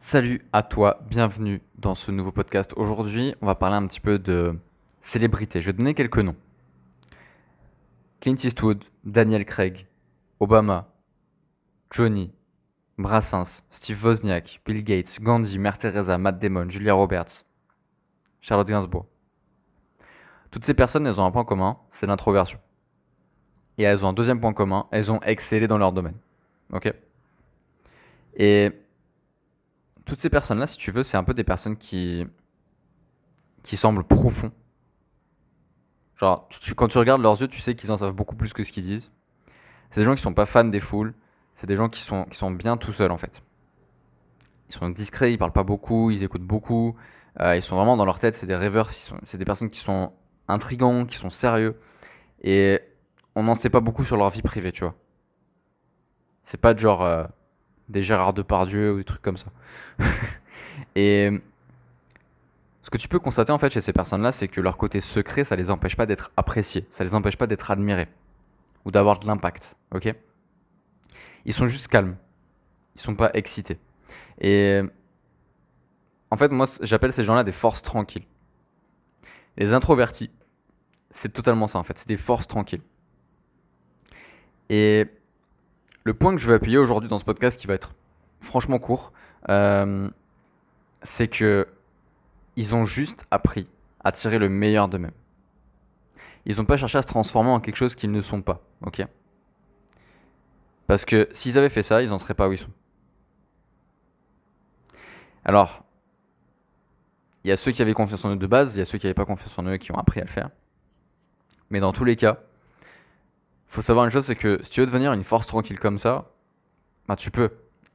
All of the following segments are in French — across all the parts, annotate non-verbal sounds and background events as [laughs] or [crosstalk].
Salut à toi, bienvenue dans ce nouveau podcast. Aujourd'hui, on va parler un petit peu de célébrités. Je vais donner quelques noms. Clint Eastwood, Daniel Craig, Obama, Johnny, Brassens, Steve Wozniak, Bill Gates, Gandhi, Mère Teresa, Matt Damon, Julia Roberts, Charlotte Gainsbourg. Toutes ces personnes, elles ont un point commun, c'est l'introversion. Et elles ont un deuxième point commun, elles ont excellé dans leur domaine. Ok? Et toutes ces personnes-là, si tu veux, c'est un peu des personnes qui, qui semblent profonds. Genre, quand tu regardes leurs yeux, tu sais qu'ils en savent beaucoup plus que ce qu'ils disent. C'est des gens qui sont pas fans des foules. C'est des gens qui sont, qui sont bien tout seuls, en fait. Ils sont discrets, ils parlent pas beaucoup, ils écoutent beaucoup. Euh, ils sont vraiment dans leur tête, c'est des rêveurs, c'est des personnes qui sont intrigants, qui sont sérieux. Et on n'en sait pas beaucoup sur leur vie privée, tu vois. C'est pas genre. Euh, des Gérard Depardieu ou des trucs comme ça. [laughs] et ce que tu peux constater en fait chez ces personnes-là, c'est que leur côté secret, ça les empêche pas d'être appréciés, ça les empêche pas d'être admirés ou d'avoir de l'impact. Ok? Ils sont juste calmes, ils sont pas excités. Et en fait, moi, j'appelle ces gens-là des forces tranquilles. Les introvertis, c'est totalement ça en fait, c'est des forces tranquilles. Et le point que je veux appuyer aujourd'hui dans ce podcast, qui va être franchement court, euh, c'est que ils ont juste appris à tirer le meilleur d'eux-mêmes. Ils n'ont pas cherché à se transformer en quelque chose qu'ils ne sont pas, ok? Parce que s'ils avaient fait ça, ils n'en seraient pas où ils sont. Alors, il y a ceux qui avaient confiance en eux de base, il y a ceux qui n'avaient pas confiance en eux qui ont appris à le faire. Mais dans tous les cas, faut savoir une chose, c'est que si tu veux devenir une force tranquille comme ça, bah tu peux.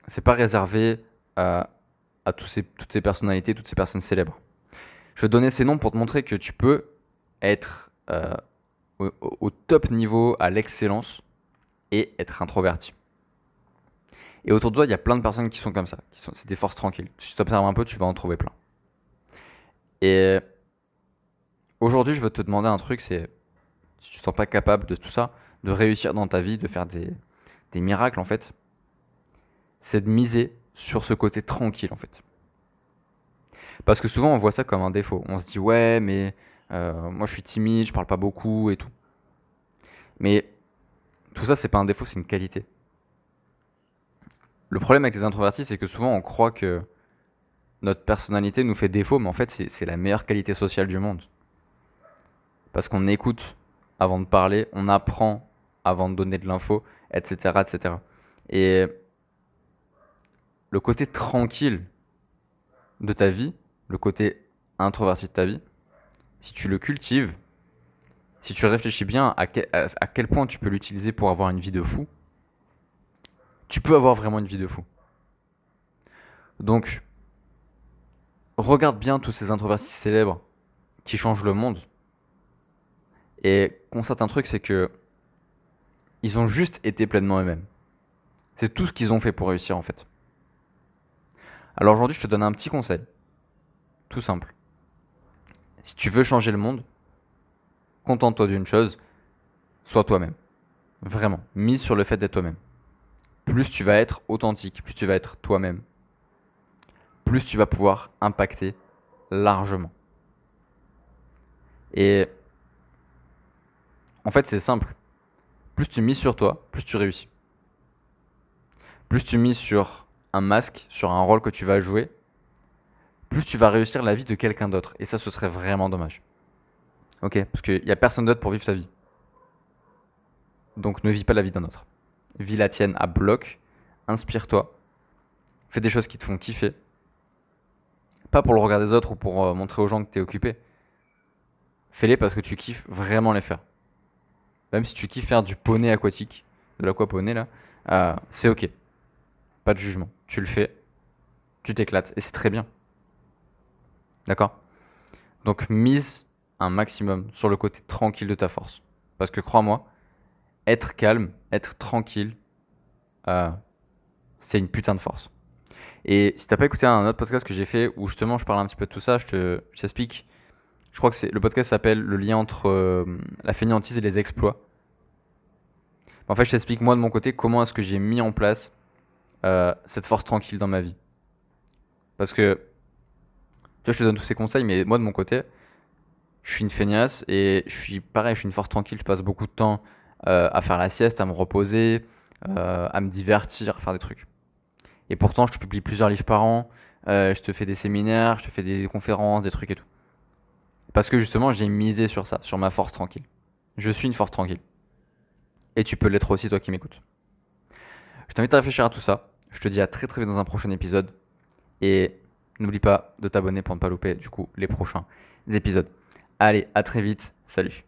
C'est pas réservé à, à tous ces, toutes ces personnalités, toutes ces personnes célèbres. Je vais te donner ces noms pour te montrer que tu peux être euh, au, top niveau, à l'excellence, et être introverti. Et autour de toi, il y a plein de personnes qui sont comme ça. C'est des forces tranquilles. Si tu t'observes un peu, tu vas en trouver plein. Et aujourd'hui, je veux te demander un truc, c'est si tu ne te sens pas capable de tout ça, de réussir dans ta vie, de faire des, miracles en fait, c'est de miser sur ce côté tranquille en fait. Parce que souvent on voit ça comme un défaut. On se dit ouais mais euh, moi je suis timide, je parle pas beaucoup et tout. Mais tout ça c'est pas un défaut, c'est une qualité. Le problème avec les introvertis c'est que souvent on croit que notre personnalité nous fait défaut, mais en fait c'est la meilleure qualité sociale du monde. Parce qu'on écoute avant de parler, on apprend avant de donner de l'info, etc., etc. Et le côté tranquille de ta vie, le côté introverti de ta vie, si tu le cultives, si tu réfléchis bien à quel, à quel point tu peux l'utiliser pour avoir une vie de fou, tu peux avoir vraiment une vie de fou. Donc, regarde bien tous ces introvertis célèbres qui changent le monde. Et constate un truc, c'est que ils ont juste été pleinement eux-mêmes. C'est tout ce qu'ils ont fait pour réussir en fait. Alors aujourd'hui, je te donne un petit conseil. Tout simple. Si tu veux changer le monde, contente-toi d'une chose, sois toi-même. Vraiment, mise sur le fait d'être toi-même. Plus tu vas être authentique, plus tu vas être toi-même, plus tu vas pouvoir impacter largement. Et en fait, c'est simple plus tu mises sur toi, plus tu réussis. Plus tu mises sur un masque, sur un rôle que tu vas jouer, plus tu vas réussir la vie de quelqu'un d'autre. Et ça, ce serait vraiment dommage. Ok? Parce qu'il n'y a personne d'autre pour vivre ta vie. Donc ne vis pas la vie d'un autre. Vis la tienne à bloc, inspire-toi, fais des choses qui te font kiffer. Pas pour le regard des autres ou pour euh, montrer aux gens que tu es occupé. Fais-les parce que tu kiffes vraiment les faire même si tu kiffes faire du poney aquatique, de l'aquaponey là, euh, c'est ok. Pas de jugement. Tu le fais, tu t'éclates et c'est très bien. D'accord? Donc mise un maximum sur le côté tranquille de ta force. Parce que crois-moi, être calme, être tranquille, euh, c'est une putain de force. Et si t'as pas écouté un autre podcast que j'ai fait où justement je parle un petit peu de tout ça, je te t'explique je crois que c'est le podcast s'appelle le lien entre euh, la fainéantise et les exploits. En fait, je t'explique moi de mon côté comment est-ce que j'ai mis en place euh, cette force tranquille dans ma vie. Parce que, tu vois, je te donne tous ces conseils, mais moi, de mon côté, je suis une feignasse et je suis pareil, je suis une force tranquille. Je passe beaucoup de temps euh, à faire la sieste, à me reposer, à me divertir, à faire des trucs. Et pourtant, je te publie plusieurs livres par an, je te fais des séminaires, je te fais des conférences, des trucs et tout. Parce que justement, j'ai misé sur ça, sur ma force tranquille. Je suis une force tranquille. Et tu peux l'être aussi, toi qui m'écoutes. Je t'invite à réfléchir à tout ça. Je te dis à très très vite dans un prochain épisode. Et n'oublie pas de t'abonner pour ne pas louper du coup les prochains épisodes. Allez, à très vite. Salut.